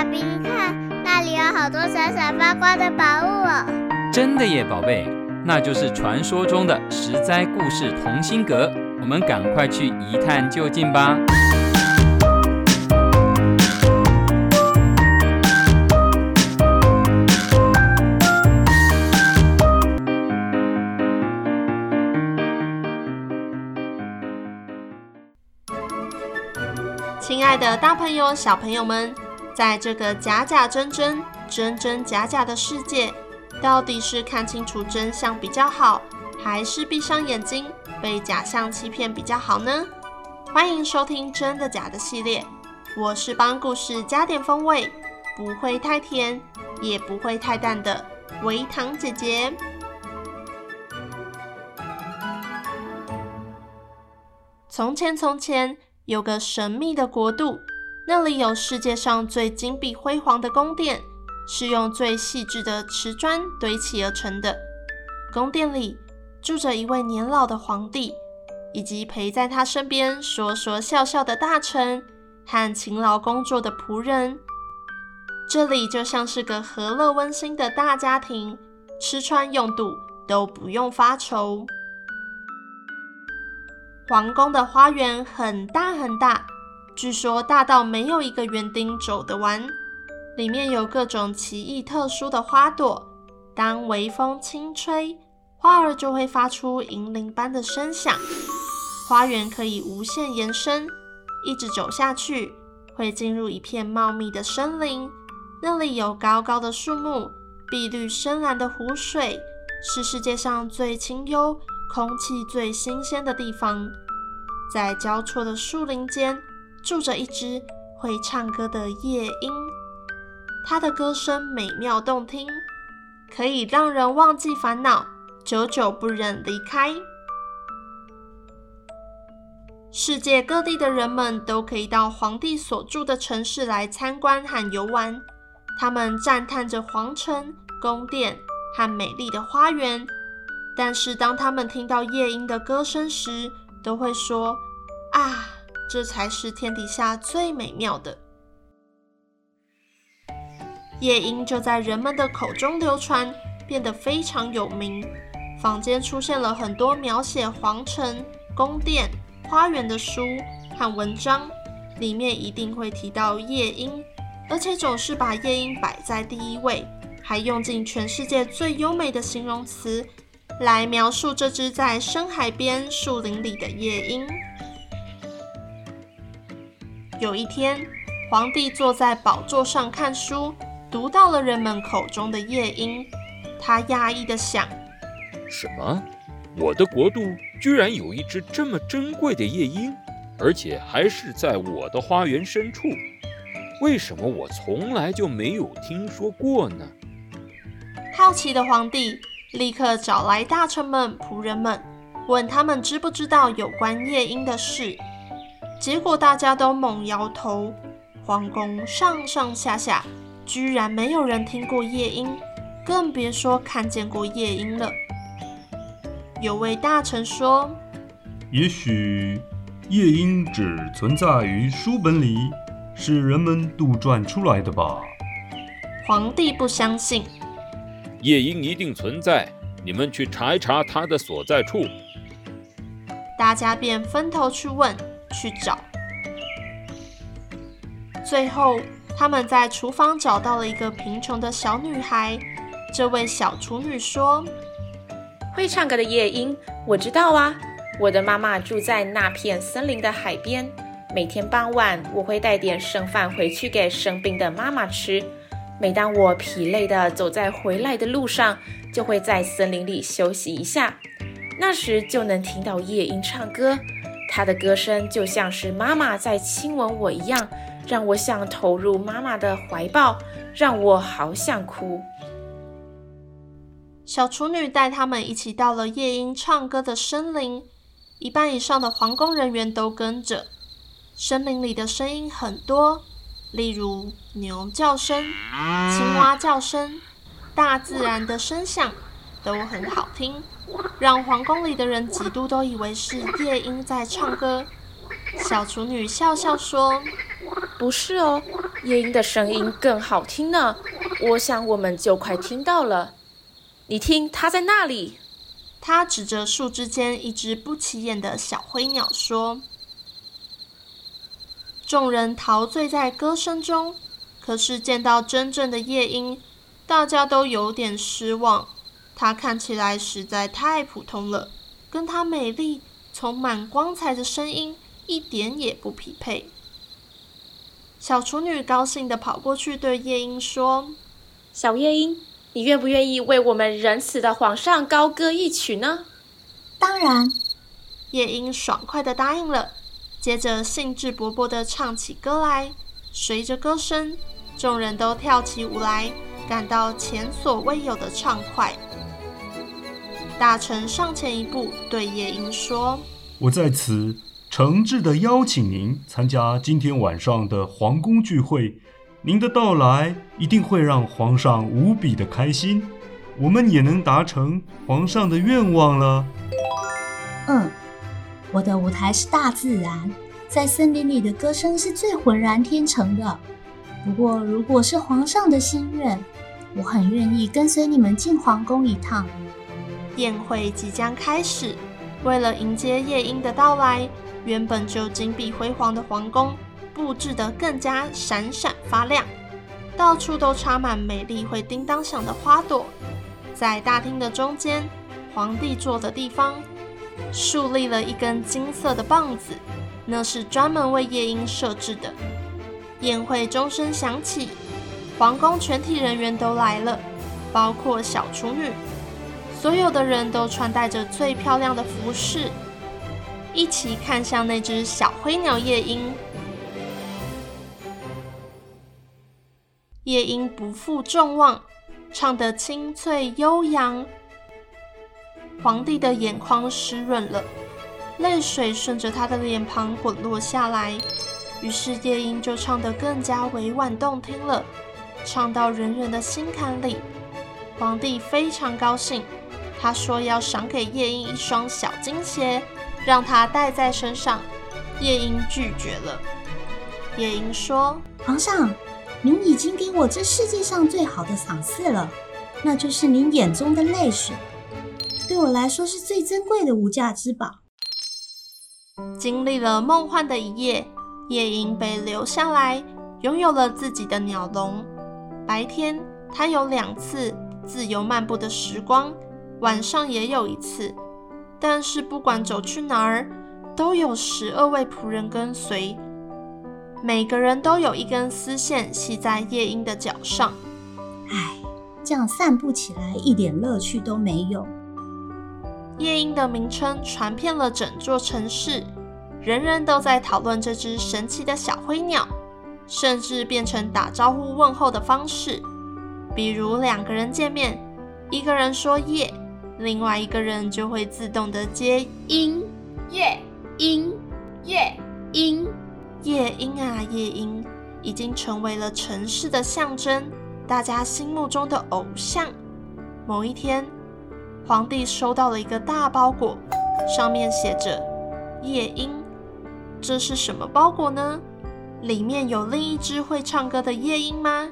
爸比，你看那里有好多闪闪发光的宝物哦！真的耶，宝贝，那就是传说中的十灾故事同心阁。我们赶快去一探究竟吧！亲爱的，大朋友、小朋友们，在这个假假真真、真真假假的世界，到底是看清楚真相比较好，还是闭上眼睛被假象欺骗比较好呢？欢迎收听《真的假的》系列，我是帮故事加点风味，不会太甜，也不会太淡的微糖姐姐。从前，从前。有个神秘的国度，那里有世界上最金碧辉煌的宫殿，是用最细致的瓷砖堆砌而成的。宫殿里住着一位年老的皇帝，以及陪在他身边说说笑笑的大臣和勤劳工作的仆人。这里就像是个和乐温馨的大家庭，吃穿用度都不用发愁。皇宫的花园很大很大，据说大到没有一个园丁走得完。里面有各种奇异特殊的花朵，当微风轻吹，花儿就会发出银铃般的声响。花园可以无限延伸，一直走下去会进入一片茂密的森林，那里有高高的树木，碧绿深蓝的湖水，是世界上最清幽。空气最新鲜的地方，在交错的树林间住着一只会唱歌的夜莺，它的歌声美妙动听，可以让人忘记烦恼，久久不忍离开。世界各地的人们都可以到皇帝所住的城市来参观和游玩，他们赞叹着皇城、宫殿和美丽的花园。但是，当他们听到夜莺的歌声时，都会说：“啊，这才是天底下最美妙的。”夜莺就在人们的口中流传，变得非常有名。坊间出现了很多描写皇城、宫殿、花园的书和文章，里面一定会提到夜莺，而且总是把夜莺摆在第一位，还用尽全世界最优美的形容词。来描述这只在深海边树林里的夜莺。有一天，皇帝坐在宝座上看书，读到了人们口中的夜莺。他讶异地想：什么？我的国度居然有一只这么珍贵的夜莺，而且还是在我的花园深处？为什么我从来就没有听说过呢？好奇的皇帝。立刻找来大臣们、仆人们，问他们知不知道有关夜莺的事。结果大家都猛摇头。皇宫上上下下，居然没有人听过夜莺，更别说看见过夜莺了。有位大臣说：“也许夜莺只存在于书本里，是人们杜撰出来的吧？”皇帝不相信。夜莺一定存在，你们去查一查它的所在处。大家便分头去问、去找。最后，他们在厨房找到了一个贫穷的小女孩。这位小厨女说：“会唱歌的夜莺，我知道啊。我的妈妈住在那片森林的海边，每天傍晚我会带点剩饭回去给生病的妈妈吃。”每当我疲累地走在回来的路上，就会在森林里休息一下。那时就能听到夜莺唱歌，他的歌声就像是妈妈在亲吻我一样，让我想投入妈妈的怀抱，让我好想哭。小厨女带他们一起到了夜莺唱歌的森林，一半以上的皇宫人员都跟着。森林里的声音很多。例如牛叫声、青蛙叫声，大自然的声响都很好听，让皇宫里的人几度都以为是夜莺在唱歌。小厨女笑笑说：“不是哦，夜莺的声音更好听呢，我想我们就快听到了。你听，它在那里。他指着树枝间一只不起眼的小灰鸟说：“众人陶醉在歌声中，可是见到真正的夜莺，大家都有点失望。它看起来实在太普通了，跟她美丽、充满光彩的声音一点也不匹配。”小处女高兴地跑过去对夜莺说：“小夜莺。”你愿不愿意为我们仁慈的皇上高歌一曲呢？当然，夜莺爽快地答应了，接着兴致勃勃地唱起歌来。随着歌声，众人都跳起舞来，感到前所未有的畅快。大臣上前一步，对夜莺说：“我在此诚挚的邀请您参加今天晚上的皇宫聚会。”您的到来一定会让皇上无比的开心，我们也能达成皇上的愿望了。嗯，我的舞台是大自然，在森林里的歌声是最浑然天成的。不过，如果是皇上的心愿，我很愿意跟随你们进皇宫一趟。宴会即将开始，为了迎接夜莺的到来，原本就金碧辉煌的皇宫。布置得更加闪闪发亮，到处都插满美丽会叮当响的花朵。在大厅的中间，皇帝坐的地方，竖立了一根金色的棒子，那是专门为夜莺设置的。宴会钟声响起，皇宫全体人员都来了，包括小处女。所有的人都穿戴着最漂亮的服饰，一起看向那只小灰鸟夜莺。夜莺不负众望，唱得清脆悠扬。皇帝的眼眶湿润了，泪水顺着他的脸庞滚落下来。于是夜莺就唱得更加委婉动听了，唱到人人的心坎里。皇帝非常高兴，他说要赏给夜莺一双小金鞋，让他戴在身上。夜莺拒绝了。夜莺说：“皇上。”您已经给我这世界上最好的赏赐了，那就是您眼中的泪水，对我来说是最珍贵的无价之宝。经历了梦幻的一夜，夜莺被留下来，拥有了自己的鸟笼。白天，它有两次自由漫步的时光，晚上也有一次。但是不管走去哪儿，都有十二位仆人跟随。每个人都有一根丝线系在夜莺的脚上，唉，这样散步起来一点乐趣都没有。夜莺的名称传遍了整座城市，人人都在讨论这只神奇的小灰鸟，甚至变成打招呼问候的方式。比如两个人见面，一个人说夜，另外一个人就会自动的接莺，夜莺，夜莺。夜莺啊，夜莺已经成为了城市的象征，大家心目中的偶像。某一天，皇帝收到了一个大包裹，上面写着“夜莺”。这是什么包裹呢？里面有另一只会唱歌的夜莺吗？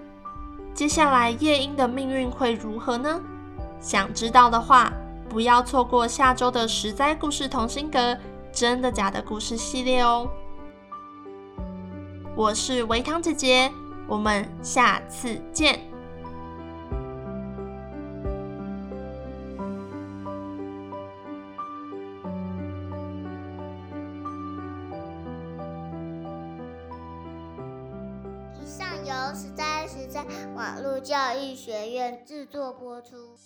接下来，夜莺的命运会如何呢？想知道的话，不要错过下周的实在故事同心阁真的假的故事系列哦。我是维糖姐姐，我们下次见。以上由实在实在网络教育学院制作播出。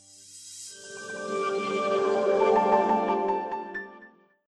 Thank you.